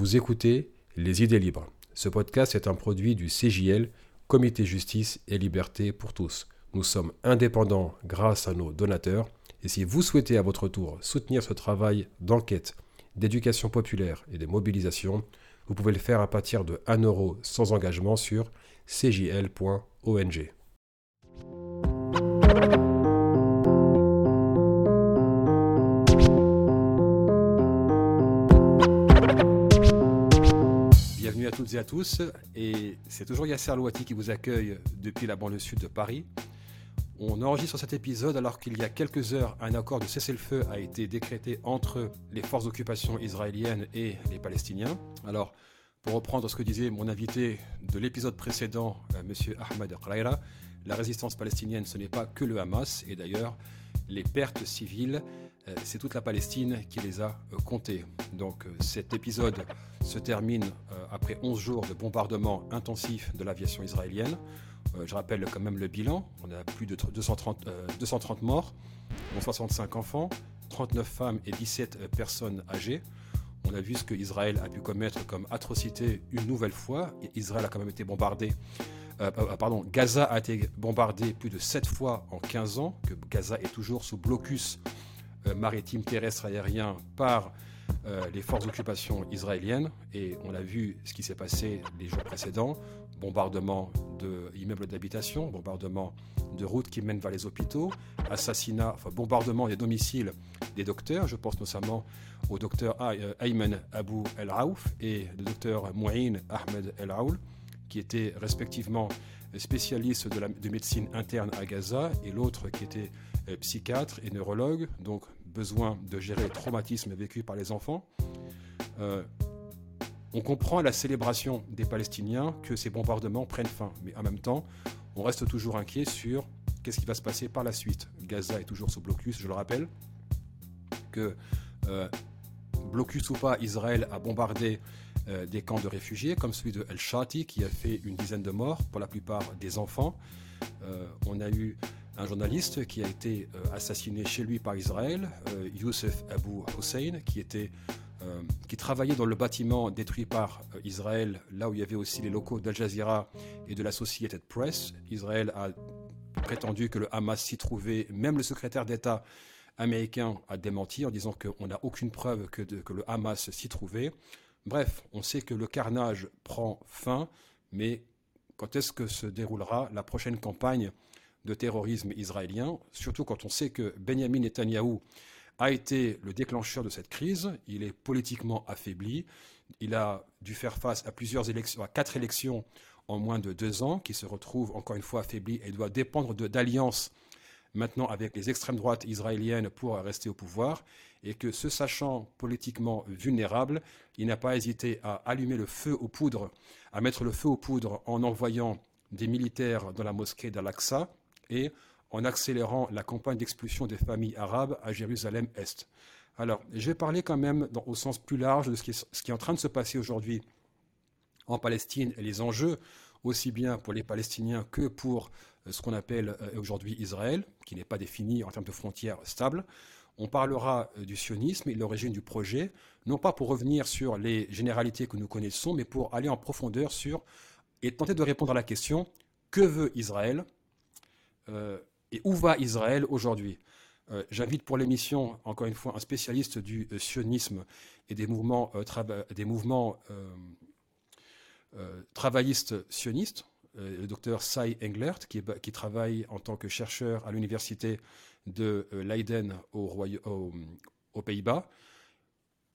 Vous écoutez Les idées libres. Ce podcast est un produit du CJL, Comité Justice et Liberté pour tous. Nous sommes indépendants grâce à nos donateurs et si vous souhaitez à votre tour soutenir ce travail d'enquête, d'éducation populaire et de mobilisation, vous pouvez le faire à partir de 1 euro sans engagement sur cjl.ong. à toutes et à tous, et c'est toujours Yasser Louati qui vous accueille depuis la banlieue sud de Paris. On enregistre cet épisode alors qu'il y a quelques heures, un accord de cessez-le-feu a été décrété entre les forces d'occupation israéliennes et les Palestiniens. Alors, pour reprendre ce que disait mon invité de l'épisode précédent, euh, M. Ahmed Khraira, la résistance palestinienne, ce n'est pas que le Hamas, et d'ailleurs, les pertes civiles, c'est toute la Palestine qui les a euh, comptées. Donc cet épisode se termine après 11 jours de bombardements intensifs de l'aviation israélienne. Je rappelle quand même le bilan, on a plus de 230, 230 morts, dont 65 enfants, 39 femmes et 17 personnes âgées. On a vu ce qu'Israël a pu commettre comme atrocité une nouvelle fois. Israël a quand même été bombardé. Euh, euh, pardon, Gaza a été bombardé plus de 7 fois en 15 ans, que Gaza est toujours sous blocus euh, maritime, terrestre, aérien par les forces d'occupation israéliennes. Et on a vu ce qui s'est passé les jours précédents bombardement d'immeubles d'habitation, bombardement de routes qui mènent vers les hôpitaux, assassinat, bombardement des domiciles des docteurs. Je pense notamment au docteur euh, Ayman Abou El Raouf et le docteur Mouin Ahmed El Raoul, qui étaient respectivement spécialistes de, médecine interne à Gaza et l'autre qui était euh, psychiatre et neurologue, donc besoin de gérer les traumatismes vécus par les enfants. Euh, on comprend à la célébration des Palestiniens que ces bombardements prennent fin, mais en même temps, on reste toujours inquiet sur qu'est-ce qui va se passer par la suite. Gaza est toujours sous blocus, je le rappelle, que euh, blocus ou pas, Israël a bombardé euh, des camps de réfugiés, comme celui de El Shati, qui a fait une dizaine de morts, pour la plupart des enfants. Euh, on a eu un journaliste qui a été assassiné chez lui par Israël, Youssef Abu Hussein, euh, qui travaillait dans le bâtiment détruit par euh, Israël, là où il y avait aussi les locaux d'Al Jazeera et de la Associated Press. Israël a prétendu que le Hamas s'y trouvait. Même le secrétaire d'État américain a démenti en disant qu'on n'a aucune preuve que le Hamas s'y trouvait. Bref, on sait que le carnage prend fin, mais quand est-ce que se déroulera la prochaine campagne? De terrorisme israélien, surtout quand on sait que Benjamin Netanyahou a été le déclencheur de cette crise. Il est politiquement affaibli. Il a dû faire face à plusieurs élections, à quatre élections en moins de deux ans, qui se retrouve encore une fois affaibli et doit dépendre d'alliances maintenant avec les extrêmes droites israéliennes pour rester au pouvoir, et que se sachant politiquement vulnérable, il n'a pas hésité à allumer le feu aux poudres, à mettre le feu aux poudres en envoyant des militaires dans la mosquée d'Al-Aqsa et en accélérant la campagne d'expulsion des familles arabes à Jérusalem-Est. Alors, je vais parler quand même au sens plus large de ce qui, est, en train de se passer aujourd'hui en Palestine et les enjeux, aussi bien pour les Palestiniens que pour euh, ce qu'on appelle euh, aujourd'hui Israël, qui n'est pas défini en termes de frontières stables. On parlera euh, du sionisme et de l'origine du projet, non pas pour revenir sur les généralités que nous connaissons, mais pour aller en profondeur sur et tenter de répondre à la question que veut Israël et où va Israël aujourd'hui euh, J'invite pour l'émission, encore une fois, un spécialiste du euh, sionisme et des mouvements, euh, travaillistes sionistes, le docteur Sai Englert, qui, qui, travaille en tant que chercheur à l'université de Leiden aux Pays-Bas.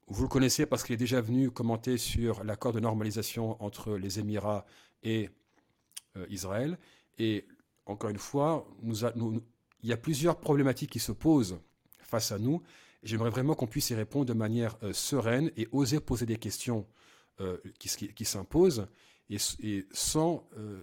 Vous le connaissez parce qu'il est déjà venu commenter sur l'accord de normalisation entre les Émirats et Israël. Et encore une fois, il y a plusieurs problématiques qui se posent face à nous. J'aimerais vraiment qu'on puisse y répondre de manière euh, sereine et oser poser des questions euh, qui, s'imposent et, sans euh,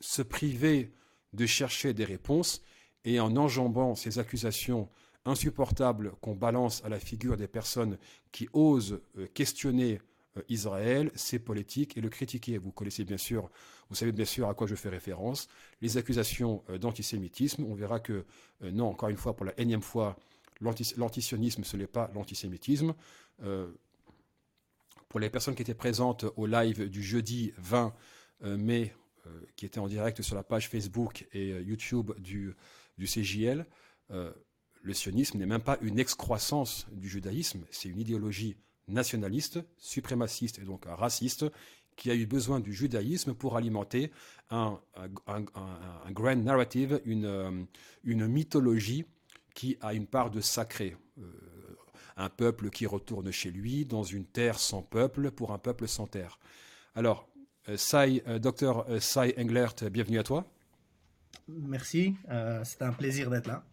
se priver de chercher des réponses et en enjambant ces accusations insupportables qu'on balance à la figure des personnes qui osent questionner Israël, ses politiques et le critiquer. Vous connaissez bien sûr, vous savez bien sûr à quoi je fais référence, les accusations euh, d'antisémitisme. On verra que, euh, non, encore une fois, pour la énième fois, l'antisionisme, ce n'est pas l'antisémitisme. Pour les personnes qui étaient présentes au live du jeudi 20 mai, qui était en direct sur la page Facebook et YouTube du, du CJL, le sionisme n'est même pas une excroissance du judaïsme, c'est une idéologie nationaliste, suprémaciste et donc raciste qui a eu besoin du judaïsme pour alimenter un, grand narrative, une, une, mythologie qui a une part de sacré. Euh, un peuple qui retourne chez lui dans une terre sans peuple pour un peuple sans terre. Alors, euh, Sai, euh, docteur Sai Englert, bienvenue à toi. Merci, c'est un plaisir d'être là.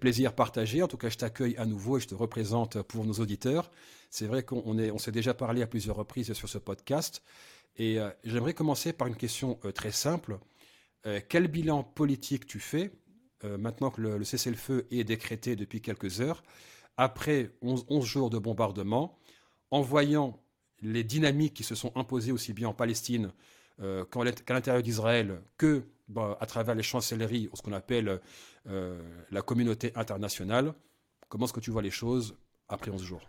Plaisir partagé. En tout cas, je t'accueille à nouveau et je te représente pour nos auditeurs. C'est vrai qu'on on s'est déjà parlé à plusieurs reprises sur ce podcast. Et j'aimerais commencer par une question très simple. quel bilan politique tu fais euh, maintenant que le, cessez-le-feu est décrété depuis quelques heures, après 11, jours de bombardement, en voyant les dynamiques qui se sont imposées aussi bien en Palestine euh, qu'à l'intérieur d'Israël que bah, à travers les chancelleries ce qu'on appelle euh, la communauté internationale, comment est-ce que tu vois les choses après 11 jours?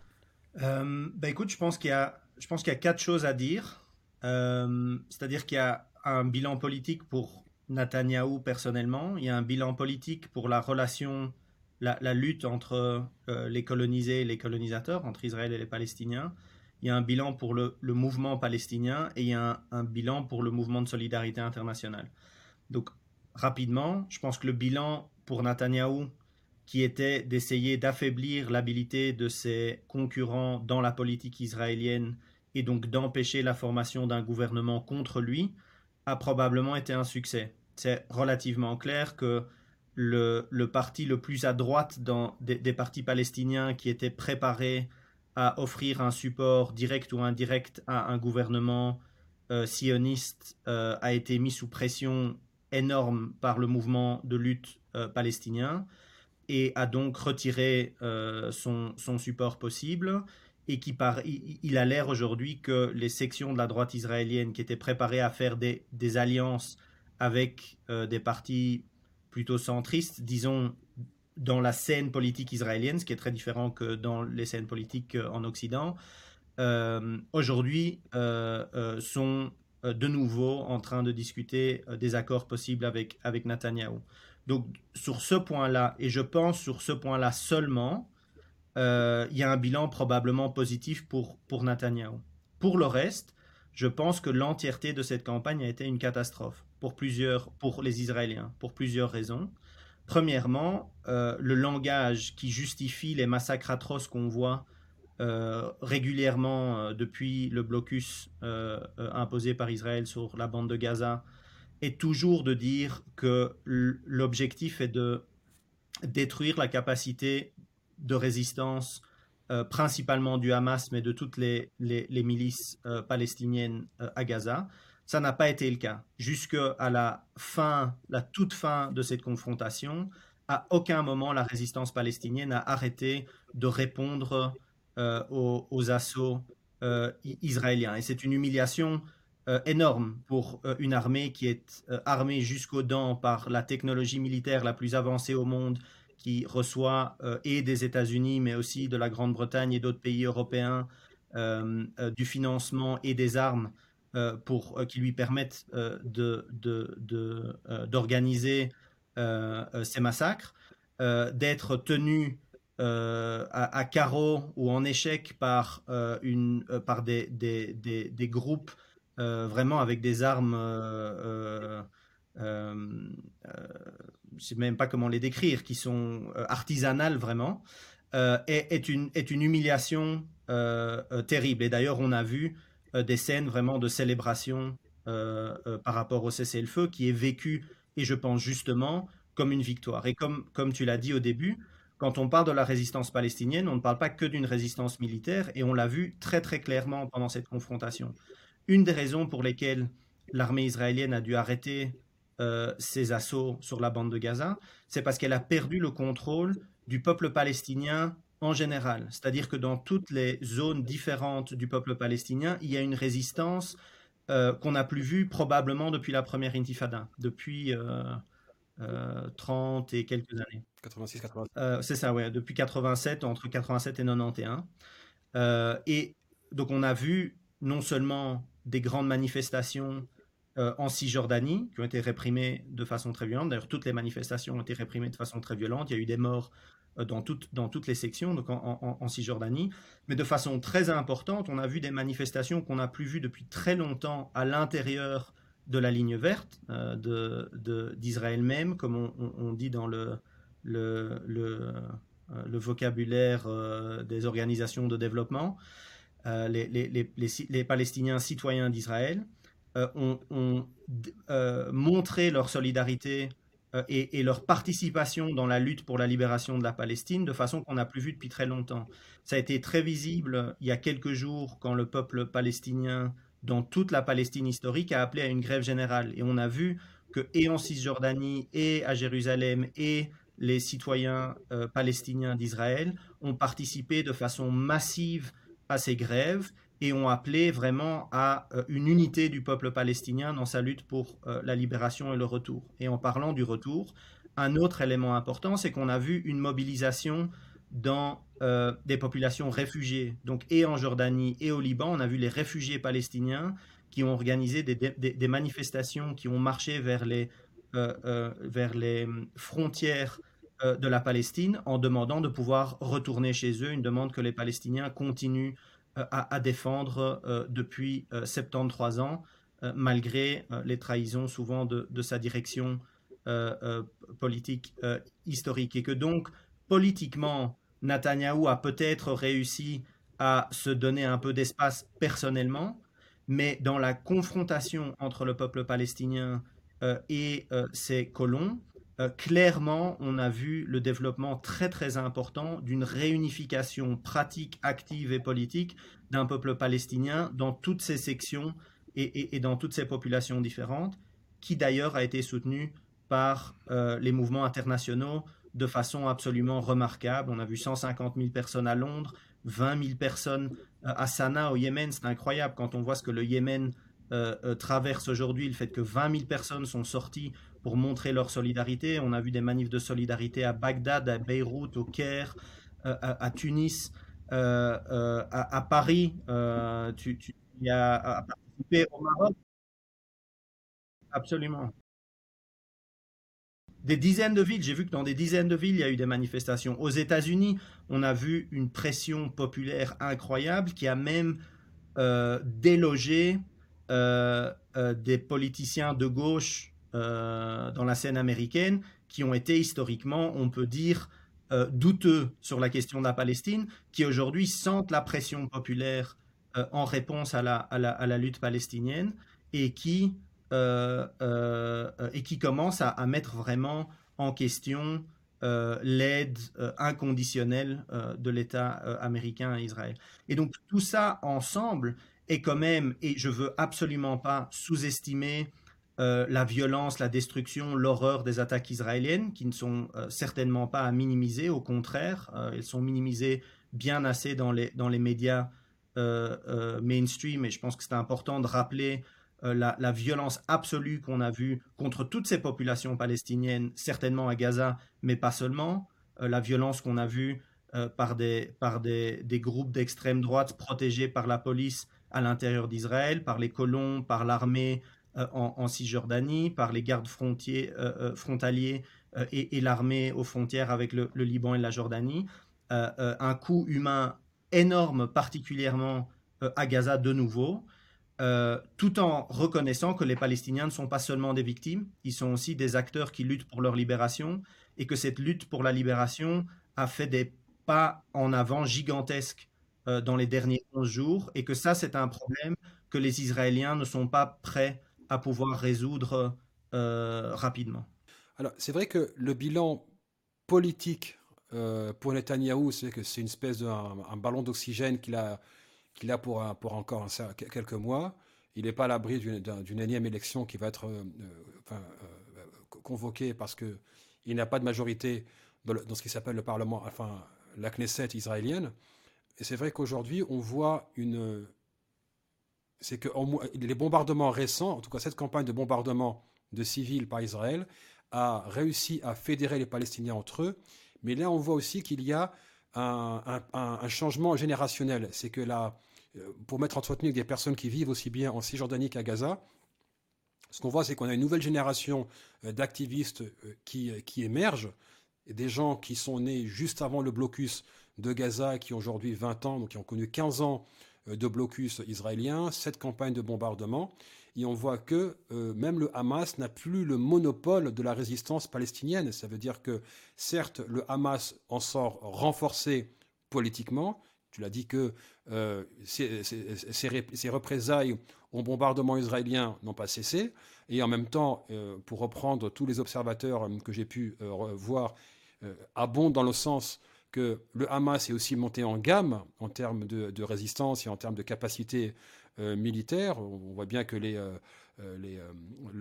Bah Écoute, je pense qu'il y, a, je pense qu'il y a quatre choses à dire. C'est-à-dire qu'il y a un bilan politique pour Netanyahou personnellement. Il y a un bilan politique pour la relation, la, lutte entre euh, les colonisés et les colonisateurs, entre Israël et les Palestiniens. Il y a un bilan pour le, mouvement palestinien et il y a un, bilan pour le mouvement de solidarité internationale. Donc, rapidement, je pense que le bilan pour Netanyahou, qui était d'essayer d'affaiblir l'habilité de ses concurrents dans la politique israélienne et donc d'empêcher la formation d'un gouvernement contre lui, a probablement été un succès. C'est relativement clair que le, parti le plus à droite des, partis palestiniens qui étaient préparés à offrir un support direct ou indirect à un gouvernement euh, sioniste euh, a été mis sous pression énorme par le mouvement de lutte euh, palestinien et a donc retiré son, support possible et qui par, il, a l'air aujourd'hui que les sections de la droite israélienne qui étaient préparées à faire des, alliances avec euh, des partis plutôt centristes, disons dans la scène politique israélienne, ce qui est très différent que dans les scènes politiques euh, en Occident, euh, aujourd'hui sont de nouveau en train de discuter des accords possibles avec, avec Netanyahou. Donc sur ce point-là, et je pense sur ce point-là seulement, euh, il y a un bilan probablement positif pour, pour Netanyahou. Pour le reste, je pense que l'entièreté de cette campagne a été une catastrophe pour, plusieurs, pour les Israéliens, pour plusieurs raisons. Premièrement, euh, le langage qui justifie les massacres atroces qu'on voit euh, régulièrement depuis le blocus imposé par Israël sur la bande de Gaza est toujours de dire que l'objectif est de détruire la capacité de résistance, euh, principalement du Hamas, mais de toutes les, milices euh, palestiniennes euh, à Gaza. Ça n'a pas été le cas. Jusqu'à la fin, la toute fin de cette confrontation, à aucun moment la résistance palestinienne n'a arrêté de répondre aux, aux, assauts israéliens. Et c'est une humiliation énorme pour une armée qui est armée jusqu'aux dents par la technologie militaire la plus avancée au monde, qui reçoit euh, et des États-Unis, mais aussi de la Grande-Bretagne et d'autres pays européens euh, euh, du financement et des armes pour qui lui permettent de, d'organiser ces massacres, d'être tenu à, carreau ou en échec par, une, par des, des, des groupes vraiment avec des armes je ne sais même pas comment les décrire, qui sont euh, artisanales vraiment, euh, est, une, est une humiliation euh, terrible. Et d'ailleurs, on a vu des scènes vraiment de célébration par rapport au cessez-le-feu qui est vécu, et je pense justement, comme une victoire. Et comme, comme tu l'as dit au début, quand on parle de la résistance palestinienne, on ne parle pas que d'une résistance militaire, et on l'a vu très très clairement pendant cette confrontation. Une des raisons pour lesquelles l'armée israélienne a dû arrêter euh, ses assauts sur la bande de Gaza, c'est parce qu'elle a perdu le contrôle du peuple palestinien en général. C'est-à-dire que dans toutes les zones différentes du peuple palestinien, il y a une résistance euh, qu'on n'a plus vue probablement depuis la première intifada, depuis 30 euh, et quelques années. 86, 87. c'est ça, ouais, depuis 87, entre 87 et 91. et donc on a vu non seulement des grandes manifestations en Cisjordanie qui ont été réprimées de façon très violente. D'ailleurs, toutes les manifestations ont été réprimées de façon très violente. Il y a eu des morts dans, dans toutes les sections, donc en, Cisjordanie. Mais de façon très importante, on a vu des manifestations qu'on n'a plus vues depuis très longtemps à l'intérieur de la ligne verte d'Israël même, comme on, dit dans le, le, le, le vocabulaire des organisations de développement. Euh, les, Palestiniens citoyens d'Israël euh, ont, euh, montré leur solidarité et, leur participation dans la lutte pour la libération de la Palestine de façon qu'on n'a plus vu depuis très longtemps. Ça a été très visible il y a quelques jours quand le peuple palestinien dans toute la Palestine historique a appelé à une grève générale. Et on a vu que et en Cisjordanie et à Jérusalem et les citoyens palestiniens d'Israël ont participé de façon massive à ces grèves et ont appelé vraiment à euh, une unité du peuple palestinien dans sa lutte pour euh, la libération et le retour. Et en parlant du retour, un autre élément important, c'est qu'on a vu une mobilisation dans euh, des populations réfugiées. Donc, et en Jordanie et au Liban, on a vu les réfugiés palestiniens qui ont organisé des, manifestations, qui ont marché vers les, vers les frontières euh, de la Palestine en demandant de pouvoir retourner chez eux, une demande que les Palestiniens continuent euh, à, défendre euh, depuis 73 ans, malgré les trahisons souvent de, sa direction politique historique. Et que donc, politiquement, Netanyahou a peut-être réussi à se donner un peu d'espace personnellement, mais dans la confrontation entre le peuple palestinien et ses colons, euh, clairement, on a vu le développement très très important d'une réunification pratique, active et politique d'un peuple palestinien dans toutes ses sections et, dans toutes ses populations différentes, qui d'ailleurs a été soutenu par euh, les mouvements internationaux de façon absolument remarquable. On a vu 150 000 personnes à Londres, 20 000 personnes euh, à Sanaa au Yémen. C'est incroyable quand on voit ce que le Yémen traverse aujourd'hui, le fait que 20 000 personnes sont sorties pour montrer leur solidarité. On a vu des manifs de solidarité à Bagdad, à Beyrouth, au Caire, euh, à, Tunis, euh, euh, à, Paris. tu y as participé au Maroc Absolument. Des dizaines de villes, j'ai vu que dans des dizaines de villes, il y a eu des manifestations. Aux États-Unis, on a vu une pression populaire incroyable qui a même délogé des politiciens de gauche euh, dans la scène américaine qui ont été historiquement, on peut dire, euh, douteux sur la question de la Palestine, qui aujourd'hui sentent la pression populaire euh, en réponse à la, lutte palestinienne et qui, et qui commencent à, à, mettre vraiment en question l'aide inconditionnelle de l'État américain à Israël. Et donc tout ça ensemble est quand même, et je veux absolument pas sous-estimer euh, la violence, la destruction, l'horreur des attaques israéliennes, qui ne sont euh, certainement pas à minimiser, au contraire, euh, elles sont minimisées bien assez dans les, dans les médias mainstream, et je pense que c'est important de rappeler la, la, violence absolue qu'on a vue contre toutes ces populations palestiniennes, certainement à Gaza, mais pas seulement, la violence qu'on a vue par, des, par des, des groupes d'extrême droite protégés par la police à l'intérieur d'Israël, par les colons, par l'armée, euh, en, Cisjordanie, par les gardes frontiers, euh, euh, frontaliers et, l'armée aux frontières avec le, Liban et la Jordanie. un coût humain énorme, particulièrement à Gaza de nouveau. tout en reconnaissant que les Palestiniens ne sont pas seulement des victimes, ils sont aussi des acteurs qui luttent pour leur libération et que cette lutte pour la libération a fait des pas en avant gigantesques dans les derniers 11 jours et que ça, c'est un problème que les Israéliens ne sont pas prêts à pouvoir résoudre euh, rapidement. Alors, c'est vrai que le bilan politique euh, pour Netanyahou, c'est que c'est une espèce de un, ballon d'oxygène qu'il a, qu'il a pour, encore quelques mois. Il n'est pas à l'abri d'une énième élection qui va être euh, convoquée parce qu'il n'a pas de majorité dans, dans ce qui s'appelle le Parlement, enfin la Knesset israélienne. Et c'est vrai qu'aujourd'hui, on voit une, c'est que les bombardements récents, en tout cas cette campagne de bombardement de civils par Israël, a réussi à fédérer les Palestiniens entre eux. Mais là, on voit aussi qu'il y a un, changement générationnel. C'est que là, pour m'être entretenu des personnes qui vivent aussi bien en Cisjordanie qu'à Gaza, ce qu'on voit, c'est qu'on a une nouvelle génération d'activistes qui, qui émergent, des gens qui sont nés juste avant le blocus de Gaza, qui ont aujourd'hui 20 ans, donc qui ont connu 15 ans de blocus israélien, cette campagne de bombardement, et on voit que euh, même le Hamas n'a plus le monopole de la résistance palestinienne. Ça veut dire que certes, le Hamas en sort renforcé politiquement. Tu l'as dit que euh, ces, représailles au bombardement israélien n'ont pas cessé. Et en même temps, euh, pour reprendre tous les observateurs que j'ai pu voir, abondent dans le sens que le Hamas est aussi monté en gamme en termes de, résistance et en termes de capacité euh, militaire. On voit bien que euh, euh,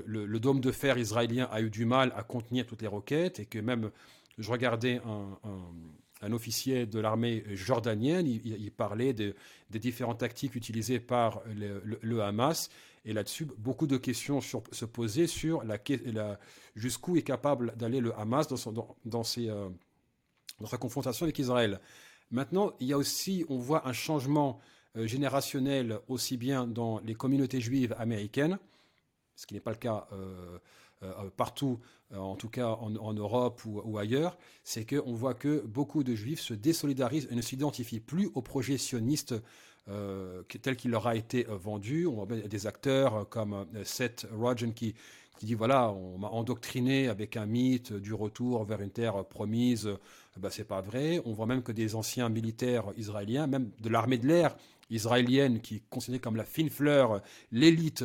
le, dôme de fer israélien a eu du mal à contenir toutes les roquettes et que même, je regardais un, officier de l'armée jordanienne, il, parlait des différentes tactiques utilisées par le, Hamas. Et là-dessus, beaucoup de questions se posaient sur jusqu'où est capable d'aller le Hamas dans, ses, dans sa confrontation avec Israël. Maintenant, il y a aussi, on voit un changement euh, générationnel aussi bien dans les communautés juives américaines, ce qui n'est pas le cas euh, euh, partout, en tout cas en, Europe ou, ailleurs, c'est qu'on voit que beaucoup de juifs se désolidarisent et ne s'identifient plus au projet sioniste tel qu'il leur a été vendu. On voit des acteurs comme Seth Rogen qui, qui dit voilà, on m'a endoctriné avec un mythe du retour vers une terre promise. Ben, c'est pas vrai. On voit même que des anciens militaires israéliens, même de l'armée de l'air, israélienne qui est considérée comme la fine fleur, l'élite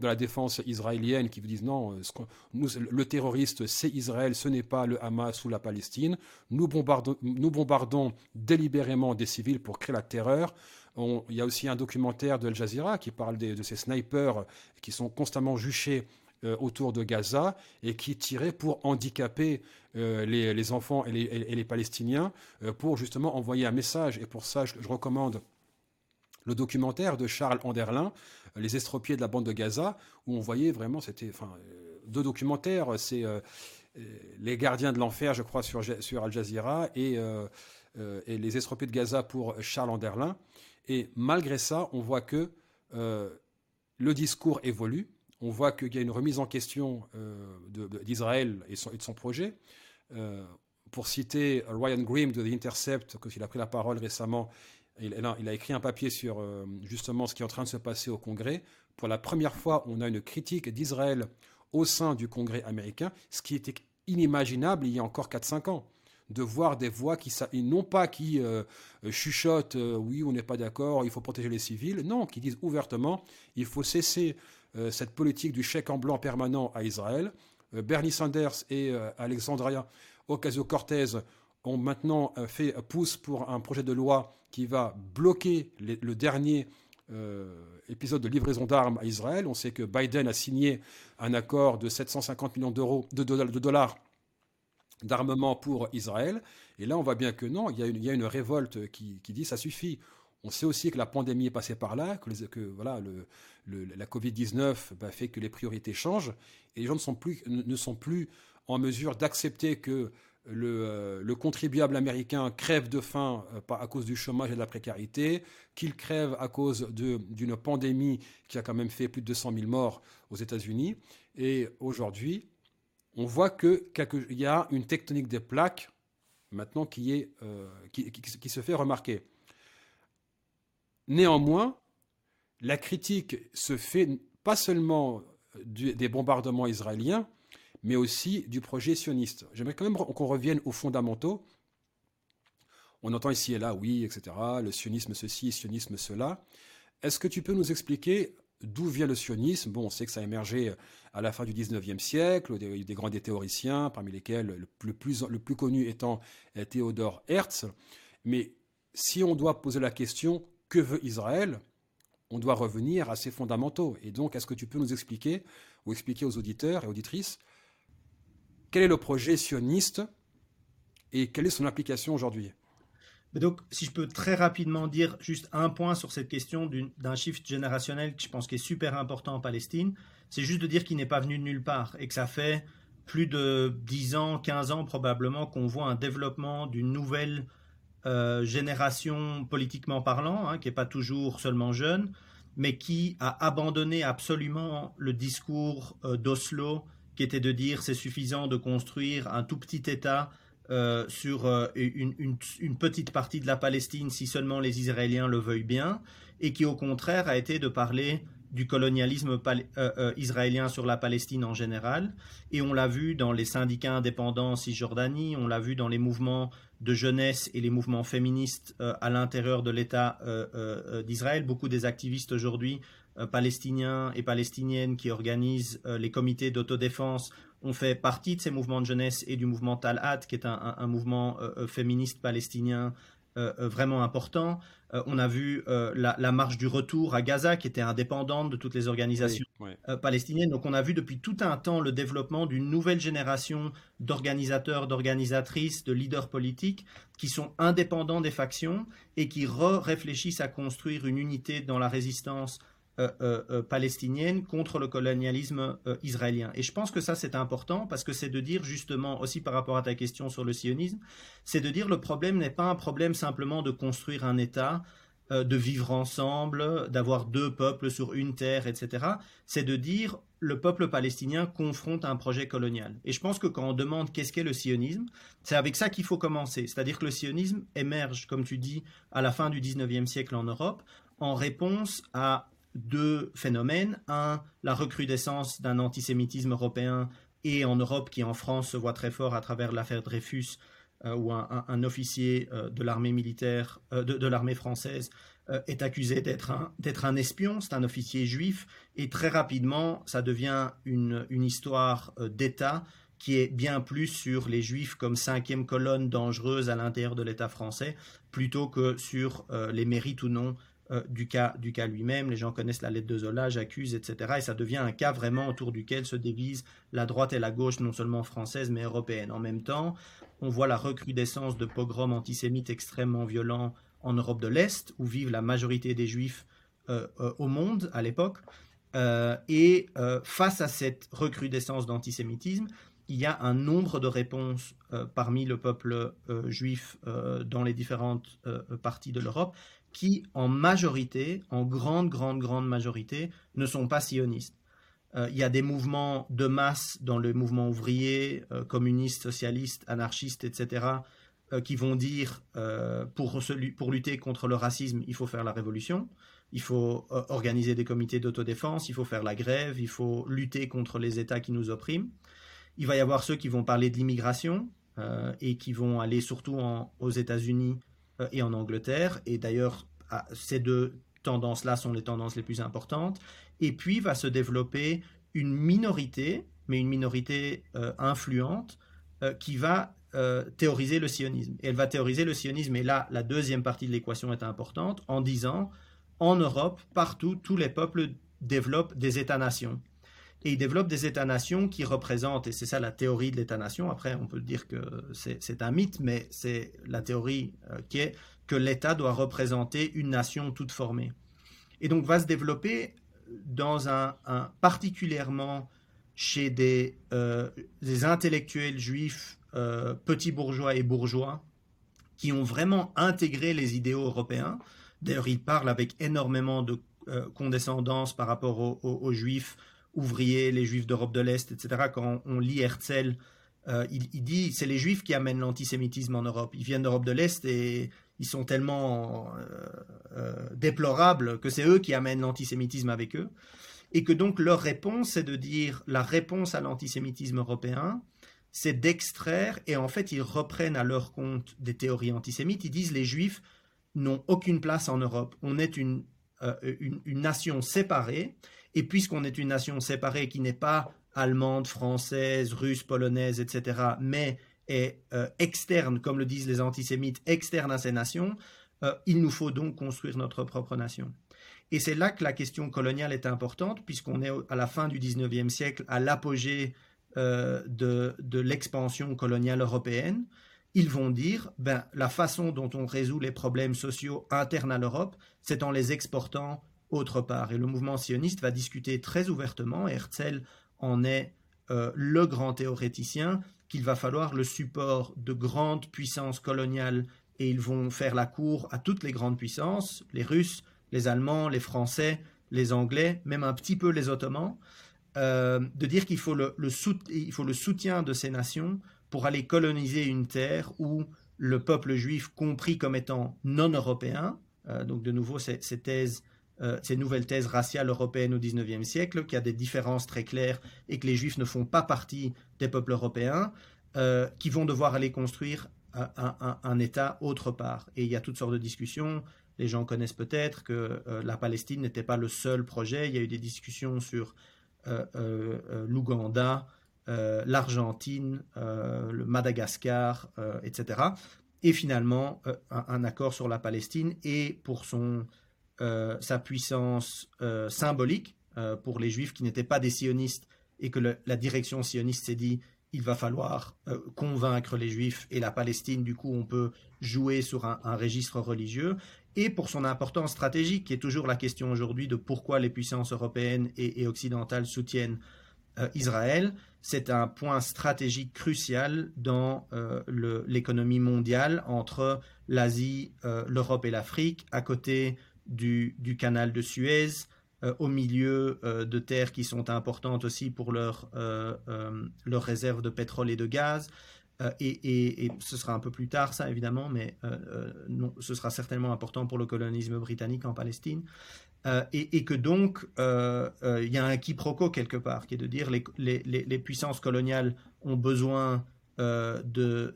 de la défense israélienne qui vous disent non, le terroriste c'est Israël, ce n'est pas le Hamas ou la Palestine. Nous bombardons, nous délibérément des civils pour créer la terreur. il y a aussi un documentaire de Al Jazeera qui parle de ces snipers qui sont constamment juchés euh, autour de Gaza et qui tiraient pour handicaper euh, les, enfants et les, Palestiniens euh, pour justement envoyer un message. Et pour ça, je recommande le documentaire de Charles Anderlin, Les estropiés de la bande de Gaza, où on voyait vraiment, c'était enfin, deux documentaires, c'est Les gardiens de l'enfer, je crois, sur, sur Al Jazeera, et, et, Les estropiés de Gaza pour Charles Anderlin. Et malgré ça, on voit que le discours évolue, on voit qu'il y a une remise en question d'Israël et, de son projet. pour citer Ryan Grimm de The Intercept, qu'il a pris la parole récemment, il, a écrit un papier sur euh, justement ce qui est en train de se passer au Congrès. Pour la première fois, on a une critique d'Israël au sein du Congrès américain, ce qui était inimaginable il y a encore 4-5 ans. De voir des voix qui, non pas qui euh, chuchotent, euh, oui, on n'est pas d'accord, il faut protéger les civils, non, qui disent ouvertement, il faut cesser cette politique du chèque en blanc permanent à Israël. Bernie Sanders et Alexandria Ocasio-Cortez ont maintenant euh, fait pouce pour un projet de loi qui va bloquer le dernier euh, épisode de livraison d'armes à Israël. On sait que Biden a signé un accord de 750 millions d'euros, de, dollars d'armement pour Israël. Et là, on voit bien que non, il y a une, révolte qui, dit ça suffit. On sait aussi que la pandémie est passée par là, que, voilà, la Covid-19 bah, fait que les priorités changent et les gens ne sont plus, ne sont plus en mesure d'accepter que euh, le, contribuable américain crève de faim euh, à cause du chômage et de la précarité, qu'il crève à cause d'une pandémie qui a quand même fait plus de 200 000 morts aux États-Unis. Et aujourd'hui, on voit qu'il y a une tectonique des plaques maintenant qui, est, euh, qui, se fait remarquer. Néanmoins, la critique se fait pas seulement des bombardements israéliens, mais aussi du projet sioniste. J'aimerais quand même qu'on revienne aux fondamentaux. On entend ici et là, oui, etc., le sionisme ceci, le sionisme cela. Est-ce que tu peux nous expliquer d'où vient le sionisme? Bon, on sait que ça a émergé à la fin du 19e siècle, des, des grands théoriciens, parmi lesquels le plus, le plus connu étant Théodore Hertz. Mais si on doit poser la question que veut Israël on doit revenir à ses fondamentaux. Et donc, est-ce que tu peux nous expliquer, ou expliquer aux auditeurs et auditrices, quel est le projet sioniste et quelle est son application aujourd'hui? Donc, si je peux très rapidement dire juste un point sur cette question d'un shift générationnel que je pense qui est super important en Palestine, c'est juste de dire qu'il n'est pas venu de nulle part et que ça fait plus de 10 ans, 15 ans probablement qu'on voit un développement d'une nouvelle génération politiquement parlant, hein, qui n'est pas toujours seulement jeune, mais qui a abandonné absolument le discours d'Oslo, qui était de dire c'est suffisant de construire un tout petit État euh, sur euh, une, petite partie de la Palestine si seulement les Israéliens le veuillent bien, et qui au contraire a été de parler du colonialisme euh, israélien sur la Palestine en général. Et on l'a vu dans les syndicats indépendants en Cisjordanie, on l'a vu dans les mouvements de jeunesse et les mouvements féministes à l'intérieur de l'État d'Israël. Beaucoup des activistes aujourd'hui palestiniens et palestiniennes qui organisent les comités d'autodéfense on fait partie de ces mouvements de jeunesse et du mouvement Talhat, qui est un, mouvement euh, euh, féministe palestinien euh, vraiment important. on a vu la, marche du retour à Gaza, qui était indépendante de toutes les organisations palestiniennes. Donc on a vu depuis tout un temps le développement d'une nouvelle génération d'organisateurs, d'organisatrices, de leaders politiques qui sont indépendants des factions et qui réfléchissent à construire une unité dans la résistance euh, euh, euh, palestinienne contre le colonialisme israélien. Et je pense que ça c'est important parce que c'est de dire justement aussi par rapport à ta question sur le sionisme, c'est de dire le problème n'est pas un problème simplement de construire un État, de vivre ensemble, d'avoir deux peuples sur une terre, etc. C'est de dire le peuple palestinien confronte un projet colonial. Et je pense que quand on demande qu'est-ce qu'est le sionisme, c'est avec ça qu'il faut commencer. C'est-à-dire que le sionisme émerge, comme tu dis, à la fin du 19e siècle en Europe, en réponse à deux phénomènes. Un, la recrudescence d'un antisémitisme européen et en Europe qui en France se voit très fort à travers l'affaire Dreyfus, euh, où un, officier euh, de l'armée militaire, euh, de, l'armée française, est accusé d'être un, un espion, c'est un officier juif, et très rapidement, ça devient une, une histoire d'État qui est bien plus sur les juifs comme cinquième colonne dangereuse à l'intérieur de l'État français, plutôt que sur les mérites ou non euh, du cas, du cas lui-même. Les gens connaissent la lettre de Zola, j'accuse, etc. Et ça devient un cas vraiment autour duquel se dévise la droite et la gauche, non seulement française, mais européenne. En même temps, on voit la recrudescence de pogroms antisémites extrêmement violents en Europe de l'Est, où vivent la majorité des juifs euh, euh, au monde à l'époque. et face à cette recrudescence d'antisémitisme, il y a un nombre de réponses parmi le peuple juif dans les différentes parties de l'Europe qui, en majorité, en grande, grande, grande majorité, ne sont pas sionistes. Euh, il y a des mouvements de masse dans le mouvement ouvrier, euh, communiste, socialiste, anarchiste, etc., euh, qui vont dire pour, pour lutter contre le racisme, il faut faire la révolution, il faut organiser des comités d'autodéfense, il faut faire la grève, il faut lutter contre les États qui nous oppriment. Il va y avoir ceux qui vont parler de l'immigration et qui vont aller surtout aux États-Unis euh, et en Angleterre. Et d'ailleurs, ces deux tendances-là sont les tendances les plus importantes. Et puis va se développer une minorité, mais une minorité euh, influente, euh, qui va théoriser le sionisme. Et elle va théoriser le sionisme, et là, la deuxième partie de l'équation est importante, en disant, en Europe, partout, tous les peuples développent des États-nations. Et ils développent des États-nations qui représentent, et c'est ça la théorie de l'État-nation, après on peut dire que c'est un mythe, mais c'est la théorie euh, qui est que l'État doit représenter une nation toute formée. Et donc va se développer dans un, particulièrement chez des, euh, intellectuels juifs, euh, petits bourgeois et bourgeois, qui ont vraiment intégré les idéaux européens. D'ailleurs, ils parlent avec énormément de condescendance par rapport aux juifs ouvriers, les juifs d'Europe de l'Est, etc. Quand on lit Herzl, euh, il, dit c'est les juifs qui amènent l'antisémitisme en Europe. Ils viennent d'Europe de l'Est et ils sont tellement euh, euh, déplorables que c'est eux qui amènent l'antisémitisme avec eux. Et que donc leur réponse, c'est de dire la réponse à l'antisémitisme européen, c'est d'extraire, et en fait ils reprennent à leur compte des théories antisémites, ils disent les juifs n'ont aucune place en Europe. On est une, une nation séparée, et puisqu'on est une nation séparée qui n'est pas allemande, française, russe, polonaise, etc., mais est euh, externe, comme le disent les antisémites, externe à ces nations, euh, il nous faut donc construire notre propre nation. Et c'est là que la question coloniale est importante, puisqu'on est à la fin du XIXe siècle, à l'apogée euh, de, de l'expansion coloniale européenne. Ils vont dire, ben, la façon dont on résout les problèmes sociaux internes à l'Europe, c'est en les exportant autre part. Et le mouvement sioniste va discuter très ouvertement, Herzl en est euh, le grand théoréticien, qu'il va falloir le support de grandes puissances coloniales et ils vont faire la cour à toutes les grandes puissances, les Russes, les Allemands, les Français, les Anglais, même un petit peu les Ottomans, euh, de dire qu'il faut le, soutien de ces nations pour aller coloniser une terre où le peuple juif, compris comme étant non européen, euh, donc de nouveau ces, thèses, euh, ces nouvelles thèses raciales européennes au XIXe siècle, qu'il y a des différences très claires et que les juifs ne font pas partie des peuples européens, qui vont devoir aller construire un, État autre part. Et il y a toutes sortes de discussions. Les gens connaissent peut-être que la Palestine n'était pas le seul projet. Il y a eu des discussions sur euh, euh, euh, l'Ouganda, l'Argentine, le Madagascar, etc. Et finalement, un, accord sur la Palestine et pour son, sa puissance symbolique pour les Juifs qui n'étaient pas des sionistes et que la direction sioniste s'est dit il va falloir convaincre les juifs et la Palestine, du coup on peut jouer sur un, registre religieux, et pour son importance stratégique, qui est toujours la question aujourd'hui de pourquoi les puissances européennes et, occidentales soutiennent euh, Israël. C'est un point stratégique crucial dans euh, l'économie mondiale entre l'Asie, euh, l'Europe et l'Afrique, à côté du, canal de Suez, au milieu de terres qui sont importantes aussi pour leurs leur réserves de pétrole et de gaz, euh, et, ce sera un peu plus tard, ça évidemment, mais euh, euh, non, ce sera certainement important pour le colonialisme britannique en Palestine. Et, que donc, il y a un quiproquo quelque part, qui est de dire les, les, les puissances coloniales ont besoin de,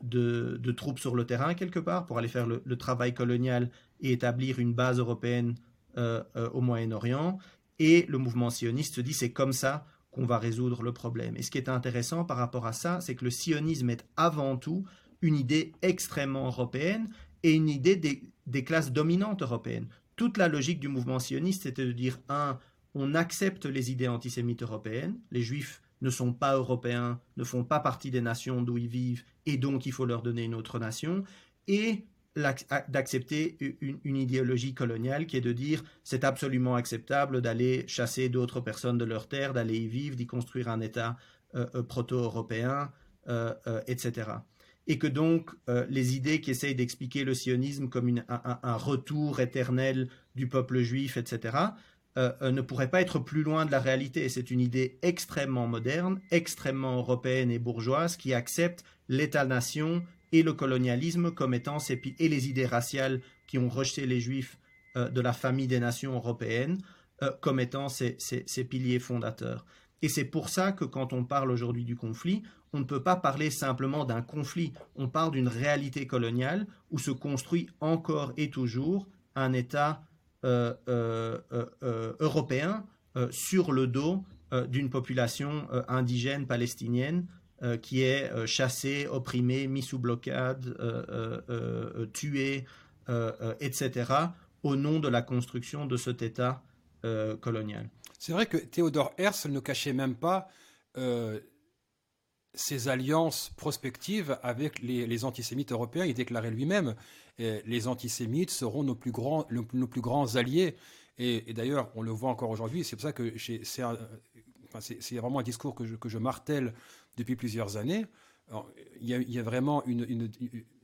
de, de, troupes sur le terrain quelque part pour aller faire le travail colonial et établir une base européenne au Moyen-Orient. Et le mouvement sioniste se dit c'est comme ça qu'on va résoudre le problème. Et ce qui est intéressant par rapport à ça, c'est que le sionisme est avant tout une idée extrêmement européenne et une idée des, classes dominantes européennes. Toute la logique du mouvement sioniste, c'était de dire, un, on accepte les idées antisémites européennes, les juifs ne sont pas européens, ne font pas partie des nations d'où ils vivent, et donc il faut leur donner une autre nation, et d'accepter une, idéologie coloniale qui est de dire c'est absolument acceptable d'aller chasser d'autres personnes de leur terre, d'aller y vivre, d'y construire un État euh, euh, proto-européen, euh, etc. Et que donc les idées qui essayent d'expliquer le sionisme comme un, retour éternel du peuple juif, etc., ne pourraient pas être plus loin de la réalité. C'est une idée extrêmement moderne, extrêmement européenne et bourgeoise qui accepte l'État-nation et le colonialisme comme et les idées raciales qui ont rejeté les juifs euh, de la famille des nations européennes euh, comme étant ces, piliers fondateurs. Et c'est pour ça que quand on parle aujourd'hui du conflit, on ne peut pas parler simplement d'un conflit, on parle d'une réalité coloniale où se construit encore et toujours un État euh, européen sur le dos d'une population indigène palestinienne euh, qui est euh, chassé, opprimé, mis sous blocade, euh, tué, etc., au nom de la construction de cet État colonial. C'est vrai que Théodore Herzl ne cachait même pas ses alliances prospectives avec les, antisémites européens. Il déclarait lui-même les antisémites seront nos plus grands, alliés. Et, d'ailleurs, on le voit encore aujourd'hui. C'est pour ça que c'est vraiment un discours que je, que je martèle depuis plusieurs années. il, y a, vraiment une,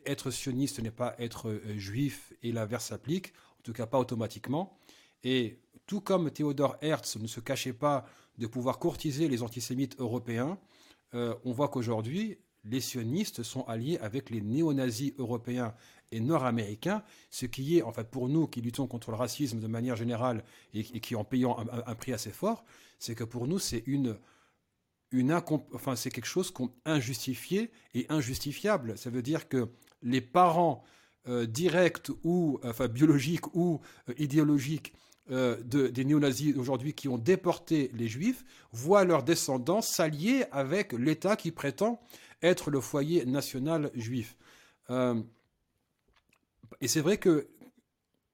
être sioniste n'est pas être euh, juif et l'inverse s'applique, en tout cas pas automatiquement. Et tout comme Théodore Hertz ne se cachait pas de pouvoir courtiser les antisémites européens, euh, on voit qu'aujourd'hui, les sionistes sont alliés avec les néo-nazis européens et nord-américains, ce qui est, en fait, pour nous qui luttons contre le racisme de manière générale et, qui en payant un prix assez fort, c'est que pour nous, c'est une, une c'est quelque chose injustifié et injustifiable. Ça veut dire que les parents euh, directs ou enfin biologiques ou euh, idéologiques euh, de, des néo-nazis aujourd'hui qui ont déporté les juifs voient leurs descendants s'allier avec l'État qui prétend être le foyer national juif. et c'est vrai que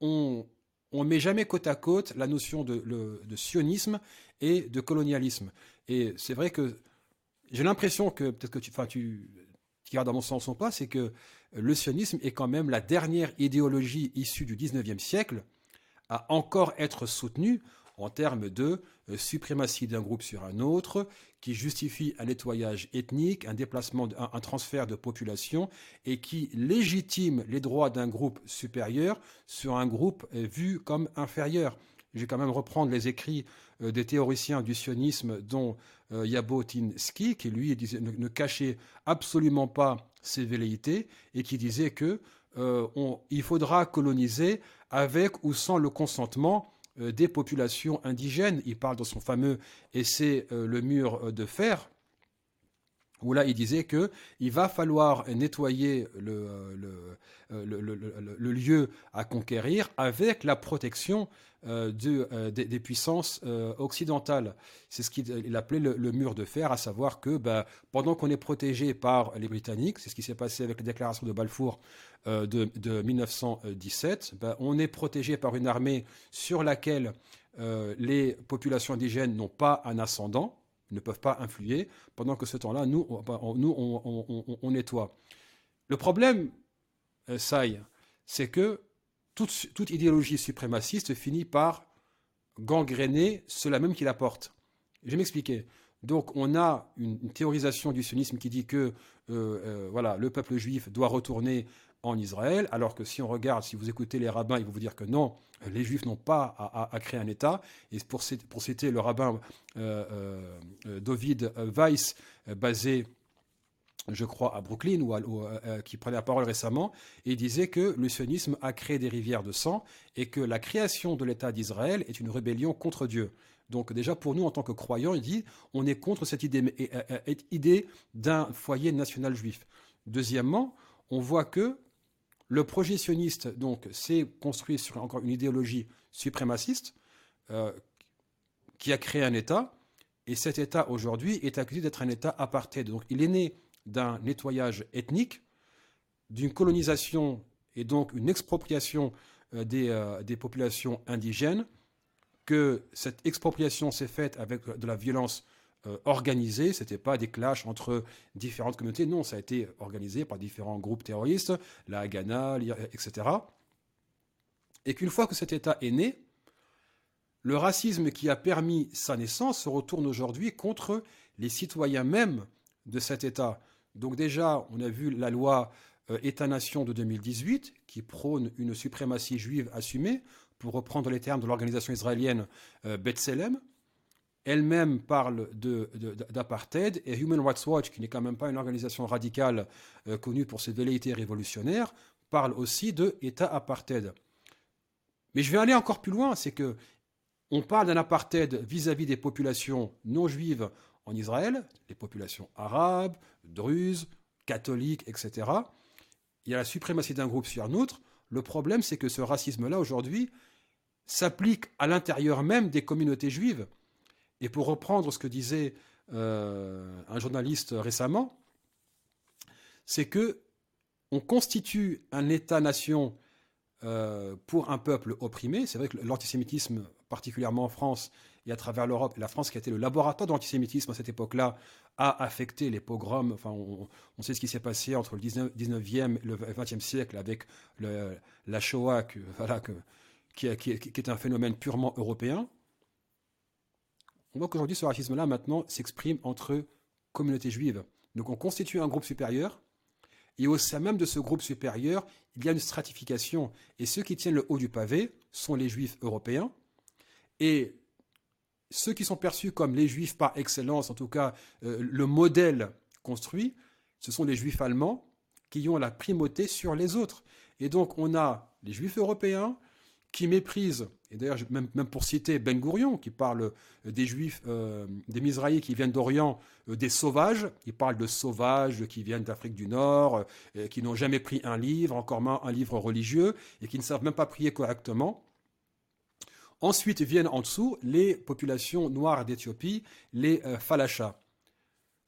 on, on met jamais côte à côte la notion de sionisme et de colonialisme. Et c'est vrai que j'ai l'impression que, peut-être que tu, enfin, tu, tu dans mon sens ou pas, c'est que le sionisme est quand même la dernière idéologie issue du 19e siècle à encore être soutenue en termes de euh, suprématie d'un groupe sur un autre, qui justifie un nettoyage ethnique, un déplacement, un, transfert de population, et qui légitime les droits d'un groupe supérieur sur un groupe euh, vu comme inférieur. Je vais quand même reprendre les écrits des théoriciens du sionisme, dont Jabotinsky, qui lui ne, cachait absolument pas ses velléités et qui disait que il faudra coloniser avec ou sans le consentement euh, des populations indigènes. Il parle dans son fameux essai euh, Le mur euh, de fer, où là il disait que il va falloir nettoyer le, le, lieu à conquérir avec la protection de, des, puissances occidentales. C'est ce qu'il appelait le, mur de fer, à savoir que bah, pendant qu'on est protégé par les Britanniques, c'est ce qui s'est passé avec la déclaration de Balfour euh, de, 1917, ben, on est protégé par une armée sur laquelle euh, les populations indigènes n'ont pas un ascendant, ne peuvent pas influer, pendant que ce temps-là, nous, on, nous on, nettoie. Le problème, euh, c'est que toute, idéologie suprémaciste finit par gangréner cela même qui la porte. Je vais m'expliquer. Donc on a une, théorisation du sionisme qui dit que euh, voilà, le peuple juif doit retourner en Israël, alors que si on regarde, si vous écoutez les rabbins, ils vont vous dire que non, les Juifs n'ont pas à, créer un État. Et pour, citer le rabbin euh, euh, David Weiss, euh, basé je crois, à Brooklyn, ou, qui prenait la parole récemment, et disait que le sionisme a créé des rivières de sang et que la création de l'État d'Israël est une rébellion contre Dieu. Donc déjà pour nous en tant que croyants, il dit on est contre cette idée d'un foyer national juif. Deuxièmement, on voit que le projet sioniste, donc, s'est construit sur encore une idéologie suprémaciste euh, qui a créé un État. Et cet État, aujourd'hui, est accusé d'être un État apartheid. Donc, il est né d'un nettoyage ethnique, d'une colonisation et donc une expropriation euh, des, euh, des, populations indigènes, que cette expropriation s'est faite avec de la violence euh, organisé, ce n'était pas des clashs entre différentes communautés, non, ça a été organisé par différents groupes terroristes, la Haganah, etc. Et qu'une fois que cet État est né, le racisme qui a permis sa naissance se retourne aujourd'hui contre les citoyens même de cet État. Donc déjà, on a vu la loi euh, État-nation de 2018 qui prône une suprématie juive assumée, pour reprendre les termes de l'organisation israélienne euh, B'Tselem elle-même parle d'apartheid et Human Rights Watch, qui n'est quand même pas une organisation radicale euh, connue pour ses velléités révolutionnaires, parle aussi de État apartheid. Mais je vais aller encore plus loin, c'est que on parle d'un apartheid vis-à-vis des populations non juives en Israël, les populations arabes, druzes, catholiques, etc. Il y a la suprématie d'un groupe sur un autre. Le problème, c'est que ce racisme-là, aujourd'hui, s'applique à l'intérieur même des communautés juives. Et pour reprendre ce que disait euh, un journaliste récemment, c'est que on constitue un État-nation euh, pour un peuple opprimé. C'est vrai que l'antisémitisme, particulièrement en France et à travers l'Europe, la France qui a été le laboratoire de l'antisémitisme à cette époque-là, a affecté les pogroms. On, sait ce qui s'est passé entre le 19, e et le 20e siècle avec la Shoah, qui, est un phénomène purement européen. On voit qu'aujourd'hui, ce racisme-là, maintenant, s'exprime entre communautés juives. Donc on constitue un groupe supérieur, et au sein même de ce groupe supérieur, il y a une stratification. Et ceux qui tiennent le haut du pavé sont les juifs européens, et ceux qui sont perçus comme les juifs par excellence, en tout cas euh, le modèle construit, ce sont les juifs allemands qui ont la primauté sur les autres. Et donc on a les juifs européens, qui méprise, et d'ailleurs même, pour citer Ben Gourion, qui parle euh, des juifs, euh, des Misraïs qui viennent d'Orient, euh, des sauvages, il parle de sauvages qui viennent d'Afrique du Nord, qui n'ont jamais pris un livre, encore moins un livre religieux, et qui ne savent même pas prier correctement. Ensuite viennent en dessous les populations noires d'Éthiopie, les Falachas.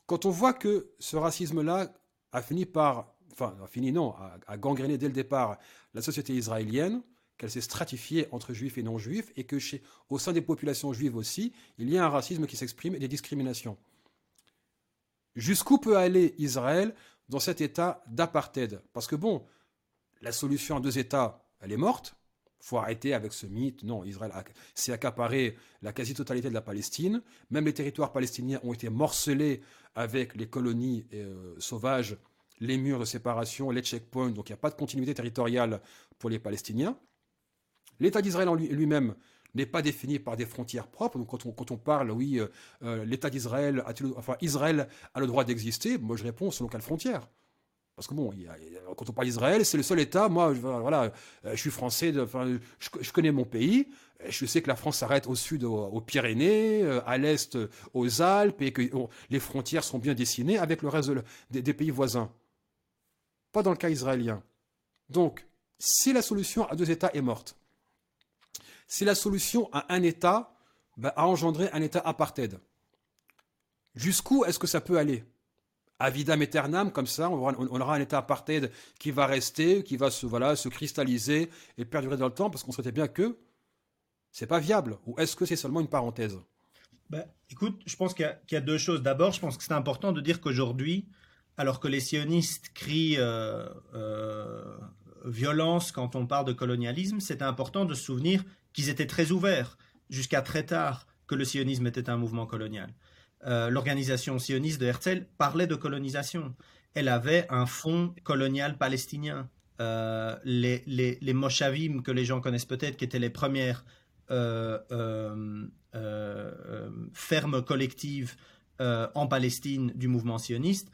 Quand on voit que ce racisme-là a fini par, enfin, a fini non, a gangréné dès le départ la société israélienne, qu'elle s'est stratifiée entre juifs et non-juifs, et que chez, au sein des populations juives aussi, il y a un racisme qui s'exprime et des discriminations. Jusqu'où peut aller Israël dans cet état d'apartheid? Parce que bon, la solution à deux États, elle est morte, faut arrêter avec ce mythe. Non, Israël s'est accaparé la quasi-totalité de la Palestine. Même les territoires palestiniens ont été morcelés avec les colonies euh, sauvages, les murs de séparation, les checkpoints. Donc il n'y a pas de continuité territoriale pour les Palestiniens. L'État d'Israël en lui-même n'est pas défini par des frontières propres. Donc quand on, quand on parle, oui, euh, euh, l'État d'Israël, enfin Israël a le droit d'exister, moi je réponds selon quelle frontière parce que bon, quand on parle d'Israël, c'est le seul État. Moi, voilà, euh, je suis français. enfin, je, connais mon pays. Je sais que la France s'arrête au sud aux, Pyrénées, à l'est aux Alpes, et que les frontières sont bien dessinées avec le reste des, pays voisins. Pas dans le cas israélien. Donc, si la solution à deux États est morte, si la solution à un État bah, a engendré un État apartheid, jusqu'où est-ce que ça peut aller? Avidam aeternam, comme ça, on aura, un État apartheid qui va rester, qui va se cristalliser et perdurer dans le temps, parce qu'on souhaitait bien que c'est pas viable. Ou est-ce que c'est seulement une parenthèse? Bah, Écoute, je pense qu'il y, a deux choses. D'abord, je pense que c'est important de dire qu'aujourd'hui, alors que les sionistes crient euh, euh, violence quand on parle de colonialisme, c'est important de se souvenir qu'ils étaient très ouverts jusqu'à très tard que le sionisme était un mouvement colonial. Euh, l'organisation sioniste de Herzl parlait de colonisation. Elle avait un fond colonial palestinien. Euh, les, les, les, Moshavim, que les gens connaissent peut-être, qui étaient les premières euh, fermes collectives en Palestine du mouvement sioniste,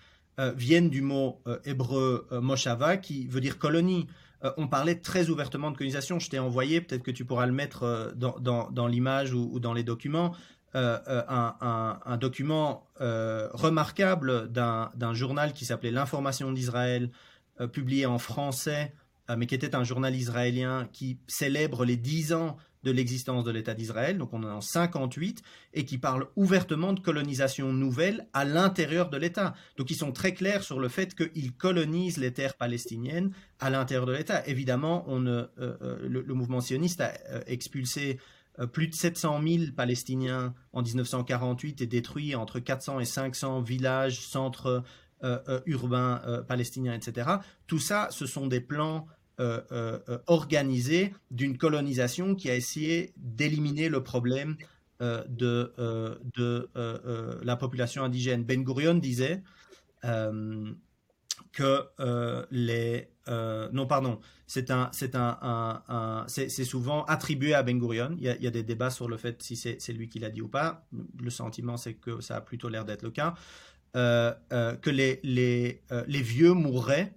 viennent du mot hébreu moshava, qui veut dire colonie. On parlait très ouvertement de colonisation. Je t'ai envoyé, peut-être que tu pourras le mettre dans, dans, l'image ou, dans les documents, euh, euh, un, document euh, remarquable d'un journal qui s'appelait L'Information d'Israël, publié en français, mais qui était un journal israélien qui célèbre les 10 ans de l'existence de l'État d'Israël, donc on est en 58, et qui parle ouvertement de colonisation nouvelle à l'intérieur de l'État. Donc ils sont très clairs sur le fait qu'ils colonisent les terres palestiniennes à l'intérieur de l'État. Évidemment, on le, le, mouvement sioniste a expulsé euh, plus de 700 000 Palestiniens en 1948 et détruit entre 400 et 500 villages, centres euh, euh, urbains palestiniens, etc. Tout ça, ce sont des plans organisés d'une colonisation qui a essayé d'éliminer le problème de, de la population indigène. Ben Gurion disait que les non pardon c'est un, c'est un, c'est, souvent attribué à Ben Gurion. Il y, a, des débats sur le fait si c'est, lui qui l'a dit ou pas. Le sentiment, c'est que ça a plutôt l'air d'être le cas. Euh, euh, que les, les, euh, les, vieux mourraient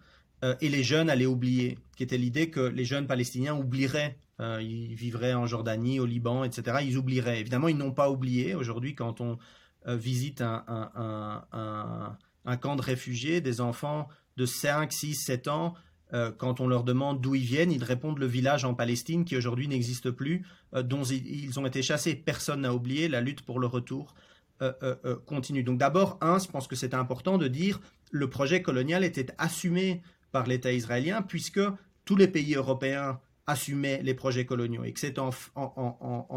et les jeunes allaient oublier, qui était l'idée que les jeunes palestiniens oublieraient. ils vivraient en Jordanie, au Liban, etc. Ils oublieraient. Évidemment, ils n'ont pas oublié. Aujourd'hui, quand on visite un, un, un, camp de réfugiés, des enfants de 5, 6, 7 ans euh, quand on leur demande d'où ils viennent, ils répondent le village en Palestine qui aujourd'hui n'existe plus, euh, dont ils ont été chassés. Personne n'a oublié, la lutte pour le retour euh, continue. Donc d'abord, un, je pense que c'est important de dire le projet colonial était assumé par l'État israélien puisque tous les pays européens assumaient les projets coloniaux et que c'est en,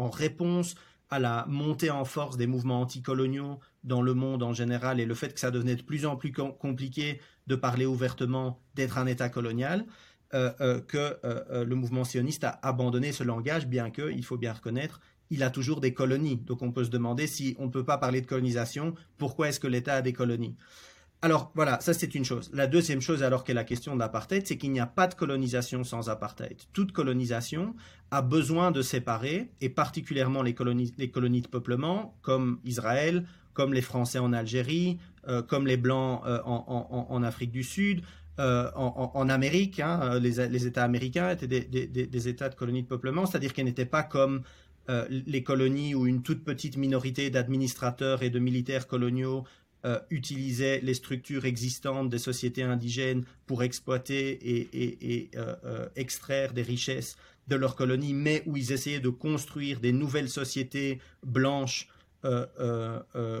réponse à la montée en force des mouvements anticoloniaux dans le monde en général et le fait que ça devenait de plus en plus compliqué de parler ouvertement d'être un État colonial, euh, euh, que euh, le mouvement sioniste a abandonné ce langage, bien que, il faut bien reconnaître, il a toujours des colonies. Donc on peut se demander si on ne peut pas parler de colonisation, pourquoi est-ce que l'État a des colonies? Alors voilà, ça c'est une chose. La deuxième chose, alors qu'est la question de l'apartheid, c'est qu'il n'y a pas de colonisation sans apartheid. Toute colonisation a besoin de séparer, et particulièrement les colonies, les colonies de peuplement, comme Israël, comme les Français en Algérie, euh, comme les Blancs euh, en, Afrique du Sud, euh, en, Amérique. Hein, les, États américains étaient des, États de colonies de peuplement, c'est-à-dire qu'ils n'étaient pas comme les colonies où une toute petite minorité d'administrateurs et de militaires coloniaux euh, utilisaient les structures existantes des sociétés indigènes pour exploiter et, euh, euh, extraire des richesses de leurs colonies, mais où ils essayaient de construire des nouvelles sociétés blanches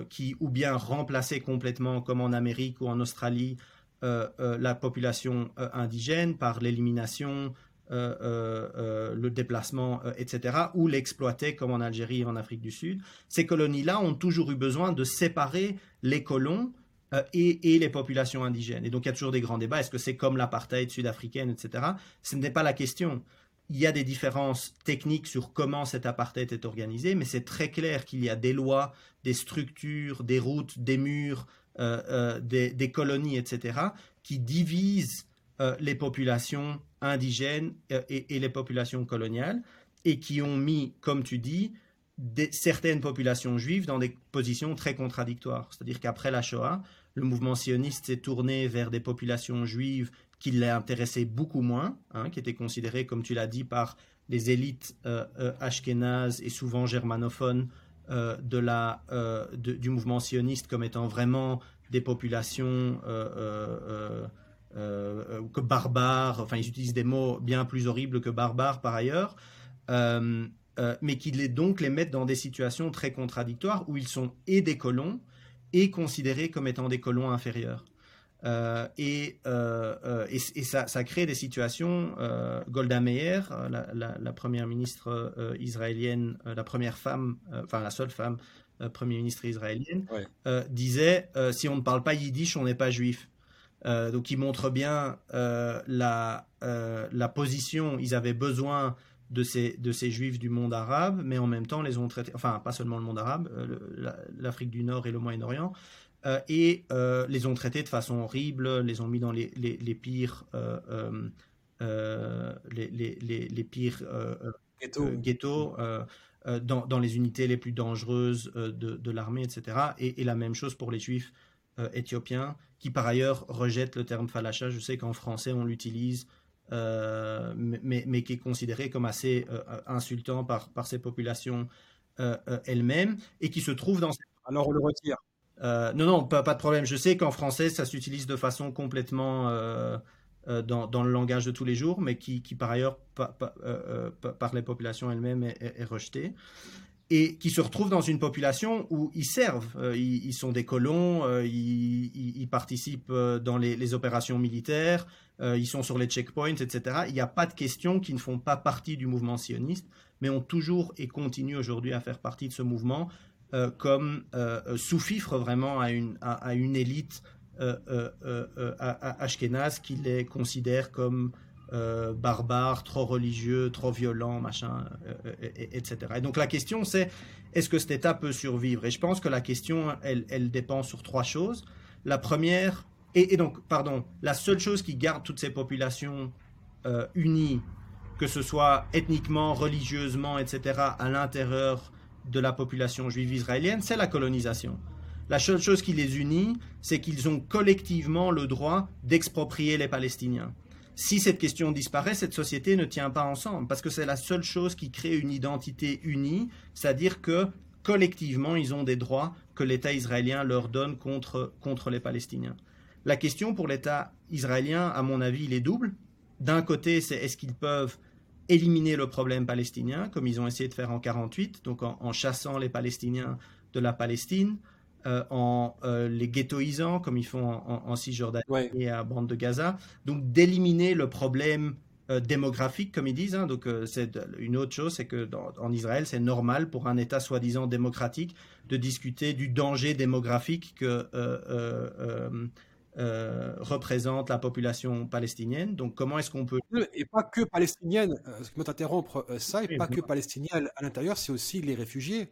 qui ou bien remplaçaient complètement, comme en Amérique ou en Australie, la population indigène par l'élimination, le déplacement, etc., ou l'exploitaient comme en Algérie et en Afrique du Sud. Ces colonies-là ont toujours eu besoin de séparer les colons et, les populations indigènes. Et donc il y a toujours des grands débats. Est-ce que c'est comme l'apartheid sud-africaine, etc. Ce n'est pas la question. il y a des différences techniques sur comment cet apartheid est organisé, mais c'est très clair qu'il y a des lois, des structures, des routes, des murs, euh, euh, des, colonies, etc., qui divisent euh, les populations indigènes et, les populations coloniales, et qui ont mis, comme tu dis, certaines populations juives dans des positions très contradictoires. C'est-à-dire qu'après la Shoah, le mouvement sioniste s'est tourné vers des populations juives qui l'intéressaient beaucoup moins, hein, qui étaient considérées, comme tu l'as dit, par les élites euh, ashkénazes et souvent germanophones euh, de la, euh, du mouvement sioniste comme étant vraiment des populations euh, que barbares, enfin ils utilisent des mots bien plus horribles que barbares par ailleurs, mais qui les, donc les mettent dans des situations très contradictoires où ils sont et des colons et considérés comme étant des colons inférieurs. Euh, et, euh, euh, et, ça, ça, crée des situations. Golda Meir, la, première ministre israélienne, la première femme, enfin la seule femme première ministre israélienne, disait si on ne parle pas yiddish, on n'est pas juif. Donc il montre bien la, la position. Ils avaient besoin de ces, de ces juifs du monde arabe, mais en même temps les ont traités, enfin pas seulement le monde arabe, l'Afrique du Nord et le Moyen-Orient, euh, et euh, les ont traités de façon horrible, les ont mis dans les, les, pires, les, les, pires ghettos, dans, dans, les unités les plus dangereuses de, de l'armée, etc. Et, la même chose pour les juifs éthiopiens, qui par ailleurs rejettent le terme falacha. Je sais qu'en français on l'utilise. mais, mais, qui est considéré comme assez insultant par, par ces populations elles-mêmes et qui se trouve dans... Alors on le retire. Euh, non, non, pas, de problème. Je sais qu'en français, ça s'utilise de façon complètement euh, euh, dans, le langage de tous les jours, mais qui, par ailleurs, par les populations elles-mêmes, est, rejeté. Et qui se retrouve dans une population où ils servent. Ils, sont des colons, ils, participent dans les, opérations militaires, ils sont sur les checkpoints, etc. Il n'y a pas de questions qui ne font pas partie du mouvement sioniste, mais ont toujours et continuent aujourd'hui à faire partie de ce mouvement euh, comme euh, euh, sous-fifre vraiment à une, à, une élite ashkénaze qui les considère comme barbares, trop religieux, trop violents, machin, etc. Et donc la question c'est est-ce que cet État peut survivre? Et je pense que la question, elle dépend sur trois choses. La première, et, donc, pardon, la seule chose qui garde toutes ces populations unies, que ce soit ethniquement, religieusement, etc., à l'intérieur de la population juive israélienne, c'est la colonisation. La seule chose qui les unit, c'est qu'ils ont collectivement le droit d'exproprier les Palestiniens. Si cette question disparaît, cette société ne tient pas ensemble, parce que c'est la seule chose qui crée une identité unie, c'est-à-dire que collectivement, ils ont des droits que l'État israélien leur donne contre, contre les Palestiniens. La question pour l'État israélien, à mon avis, il est double. D'un côté, c'est est-ce qu'ils peuvent éliminer le problème palestinien, comme ils ont essayé de faire en 1948, donc en, chassant les Palestiniens de la Palestine, euh, en euh, les ghettoisant, comme ils font en, Cisjordanie et à bande de Gaza. Donc d'éliminer le problème euh, démographique, comme ils disent. Hein. donc c'est une autre chose, c'est que en Israël, c'est normal pour un État soi-disant démocratique de discuter du danger démographique que euh, représente la population palestinienne. Donc comment est-ce qu'on peut... Et pas que palestinienne, je me t'interrompre euh, ça, et pas que palestinienne à l'intérieur, c'est aussi les réfugiés.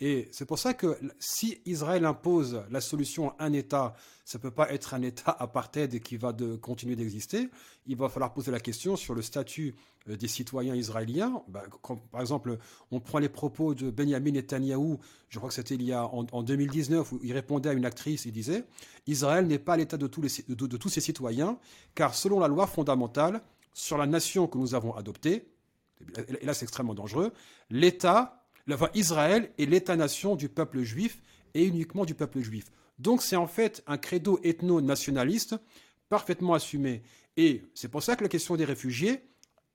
Et c'est pour ça que si Israël impose la solution un État, ça ne peut pas être un État apartheid qui va de continuer d'exister. Il va falloir poser la question sur le statut euh, des citoyens israéliens. Bah, par exemple, on prend les propos de Benjamin Netanyahou, je crois que c'était il y a en, 2019, où il répondait à une actrice, il disait Israël n'est pas l'État de, tous de tous ses citoyens, car selon la loi fondamentale sur la nation que nous avons adoptée, et là c'est extrêmement dangereux, l'État Israël est l'État-nation du peuple juif et uniquement du peuple juif. Donc c'est en fait un credo ethno-nationaliste parfaitement assumé. Et c'est pour ça que la question des réfugiés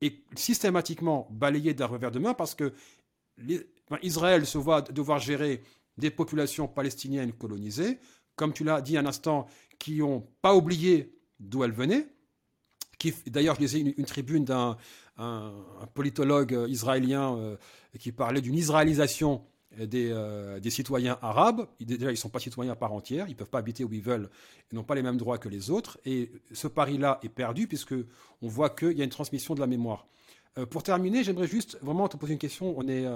est systématiquement balayée d'un revers de main parce que Israël se voit devoir gérer des populations palestiniennes colonisées, comme tu l'as dit un instant, qui n'ont pas oublié d'où elles venaient. D'ailleurs, je lisais une tribune d'un un, politologue euh, israélien euh, qui parlait d'une israélisation des, euh, citoyens arabes. Déjà, ils ne sont pas citoyens à part entière, ils ne peuvent pas habiter où ils veulent, ils n'ont pas les mêmes droits que les autres. Et ce pari-là est perdu puisque on voit qu'il y a une transmission de la mémoire. pour terminer, j'aimerais juste vraiment te poser une question. On est,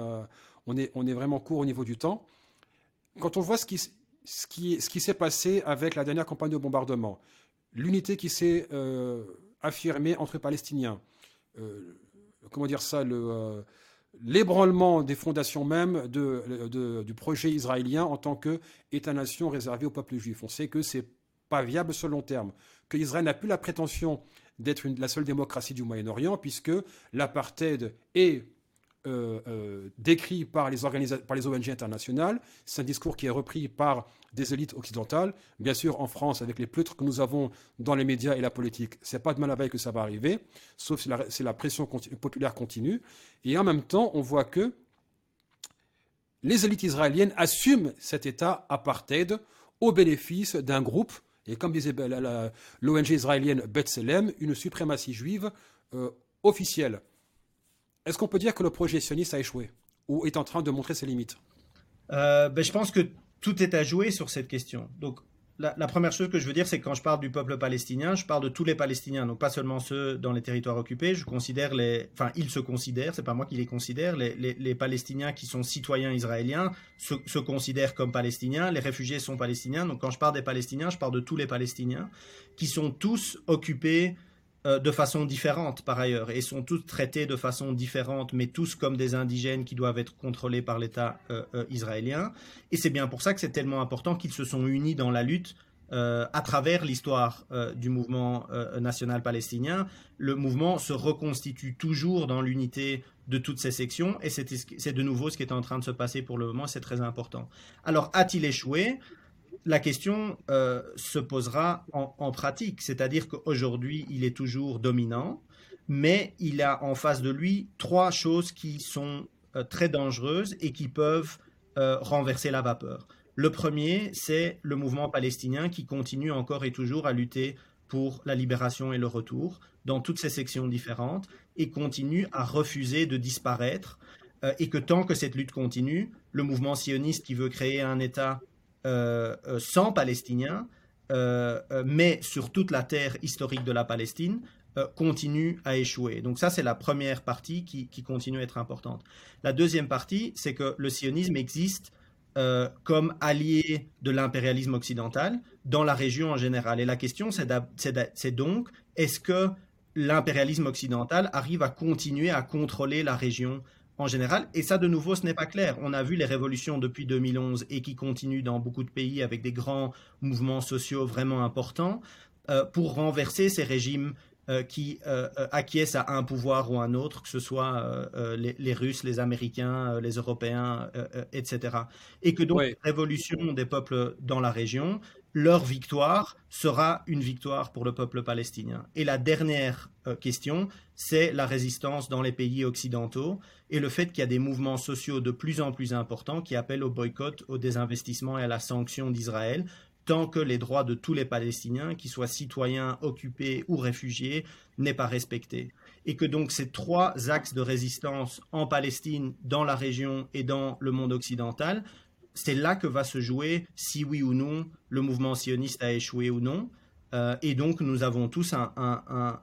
on est, on est vraiment court au niveau du temps. Quand on voit ce qui, ce qui, ce qui s'est passé avec la dernière campagne de bombardement, l'unité qui s'est affirmée entre Palestiniens, comment dire ça, le l'ébranlement des fondations même du projet israélien en tant qu'État-nation réservé au peuple juif. On sait que c'est pas viable sur le long terme, que Israël n'a plus la prétention d'être la seule démocratie du Moyen-Orient, puisque l'apartheid est euh, euh, décrit par les, ONG internationales. C'est un discours qui est repris par des élites occidentales. Bien sûr, en France, avec les pleutres que nous avons dans les médias et la politique, c'est pas demain la veille que ça va arriver, sauf si la, la pression populaire continue. Et en même temps, on voit que les élites israéliennes assument cet État apartheid au bénéfice d'un groupe, et comme disait l'ONG israélienne B'Tselem, une suprématie juive euh, officielle. Est-ce qu'on peut dire que le projet sioniste a échoué ou est en train de montrer ses limites? Euh, ben, Je pense que tout est à jouer sur cette question. Donc, la, première chose que je veux dire, c'est que quand je parle du peuple palestinien, je parle de tous les Palestiniens, donc pas seulement ceux dans les territoires occupés. Je considère les, enfin, ils se considèrent, c'est pas moi qui les considère. Les, Palestiniens qui sont citoyens israéliens se, se, considèrent comme Palestiniens. Les réfugiés sont Palestiniens. Donc, quand je parle des Palestiniens, je parle de tous les Palestiniens qui sont tous occupés euh, de façon différente par ailleurs et sont tous traités de façon différente mais tous comme des indigènes qui doivent être contrôlés par l'État euh, euh, israélien. Et c'est bien pour ça que c'est tellement important qu'ils se sont unis dans la lutte à travers l'histoire du mouvement national palestinien, le mouvement se reconstitue toujours dans l'unité de toutes ces sections, et c'est de nouveau ce qui est en train de se passer pour le moment, c'est très important. Alors, a-t-il échoué? La question euh, se posera en, pratique, c'est-à-dire qu'aujourd'hui, il est toujours dominant, mais il a en face de lui trois choses qui sont euh, très dangereuses et qui peuvent euh, renverser la vapeur. Le premier, c'est le mouvement palestinien qui continue encore et toujours à lutter pour la libération et le retour dans toutes ces sections différentes et continue à refuser de disparaître et que tant que cette lutte continue, le mouvement sioniste qui veut créer un État sans Palestiniens, euh, mais sur toute la terre historique de la Palestine, continue à échouer. Donc ça, c'est la première partie qui, continue à être importante. La deuxième partie, c'est que le sionisme existe comme allié de l'impérialisme occidental dans la région en général. Et la question, c'est donc, est-ce que l'impérialisme occidental arrive à continuer à contrôler la région en général. Et ça, de nouveau, ce n'est pas clair. On a vu les révolutions depuis 2011 et qui continuent dans beaucoup de pays avec des grands mouvements sociaux vraiment importants euh, pour renverser ces régimes euh, qui euh, acquiescent à un pouvoir ou un autre, que ce soit les, Russes, les Américains, les Européens, etc. Et que donc, révolution des peuples dans la région leur victoire sera une victoire pour le peuple palestinien. Et la dernière euh, question, c'est la résistance dans les pays occidentaux et le fait qu'il y a des mouvements sociaux de plus en plus importants qui appellent au boycott, au désinvestissement et à la sanction d'Israël, tant que les droits de tous les Palestiniens, qu'ils soient citoyens, occupés ou réfugiés, n'est pas respecté. Et que donc ces trois axes de résistance en Palestine, dans la région et dans le monde occidental c'est là que va se jouer si oui ou non le mouvement sioniste a échoué ou non. Euh, et donc nous avons tous un,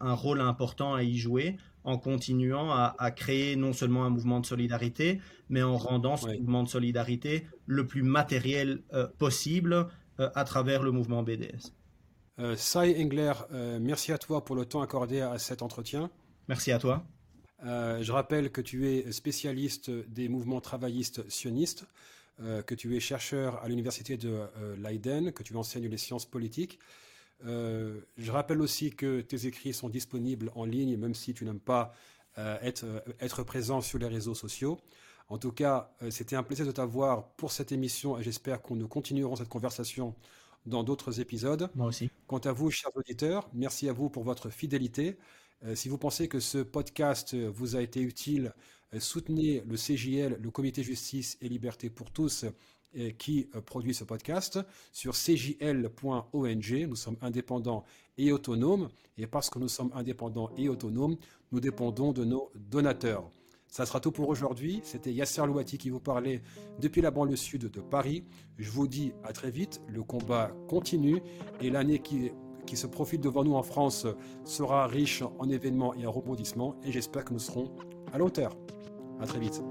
rôle important à y jouer en continuant à, créer non seulement un mouvement de solidarité, mais en rendant ce mouvement de solidarité le plus matériel euh, possible euh, à travers le mouvement BDS. Sai Engler, merci à toi pour le temps accordé à cet entretien. Merci à toi. je rappelle que tu es spécialiste des mouvements travaillistes sionistes. Euh, que tu es chercheur à l'université de euh, Leiden, que tu enseignes les sciences politiques. Euh, je rappelle aussi que tes écrits sont disponibles en ligne, même si tu n'aimes pas être, être présent sur les réseaux sociaux. En tout cas, c'était un plaisir de t'avoir pour cette émission et j'espère qu'on nous continuerons cette conversation dans d'autres épisodes. Moi aussi. Quant à vous, chers auditeurs, merci à vous pour votre fidélité. si vous pensez que ce podcast vous a été utile, euh, soutenez le CJL, le Comité Justice et Liberté pour tous, qui euh, produit ce podcast sur cjl.ong. Nous sommes indépendants et autonomes. Et parce que nous sommes indépendants et autonomes, nous dépendons de nos donateurs. Ça sera tout pour aujourd'hui. C'était Yasser Louati qui vous parlait depuis la banlieue sud de Paris. Je vous dis à très vite. Le combat continue et l'année qui, se profile devant nous en France sera riche en événements et en rebondissements et j'espère que nous serons à la hauteur. À très vite.